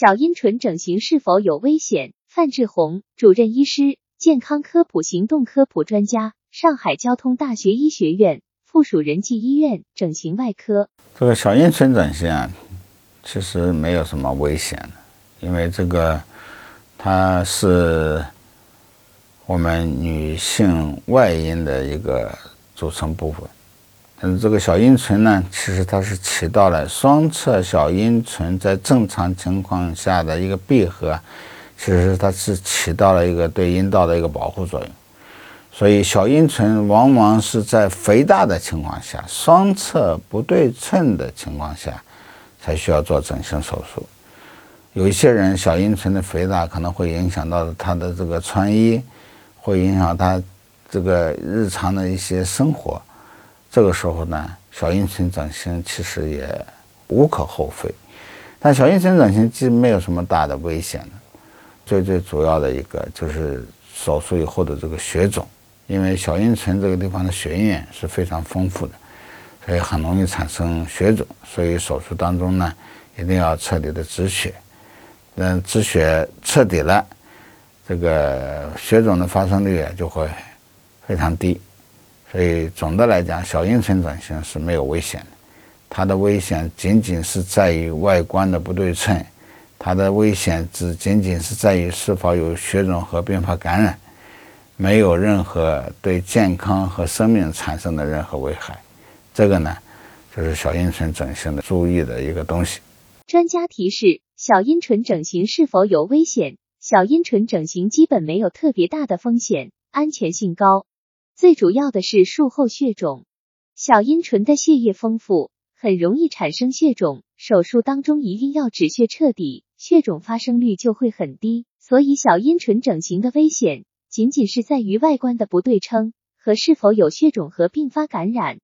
小阴唇整形是否有危险？范志红主任医师，健康科普行动科普专家，上海交通大学医学院附属仁济医院整形外科。这个小阴唇整形啊，其实没有什么危险的，因为这个它是我们女性外阴的一个组成部分。嗯，这个小阴唇呢，其实它是起到了双侧小阴唇在正常情况下的一个闭合，其实它是起到了一个对阴道的一个保护作用。所以小阴唇往往是在肥大的情况下，双侧不对称的情况下，才需要做整形手术。有一些人小阴唇的肥大可能会影响到他的这个穿衣，会影响他这个日常的一些生活。这个时候呢，小阴唇整形其实也无可厚非，但小阴唇整形其实没有什么大的危险的。最最主要的一个就是手术以后的这个血肿，因为小阴唇这个地方的血液是非常丰富的，所以很容易产生血肿。所以手术当中呢，一定要彻底的止血。嗯，止血彻底了，这个血肿的发生率就会非常低。所以总的来讲，小阴唇整形是没有危险的，它的危险仅仅是在于外观的不对称，它的危险只仅仅是在于是否有血肿和并发感染，没有任何对健康和生命产生的任何危害。这个呢，就是小阴唇整形的注意的一个东西。专家提示：小阴唇整形是否有危险？小阴唇整形基本没有特别大的风险，安全性高。最主要的是术后血肿，小阴唇的血液丰富，很容易产生血肿。手术当中一定要止血彻底，血肿发生率就会很低。所以小阴唇整形的危险，仅仅是在于外观的不对称和是否有血肿和并发感染。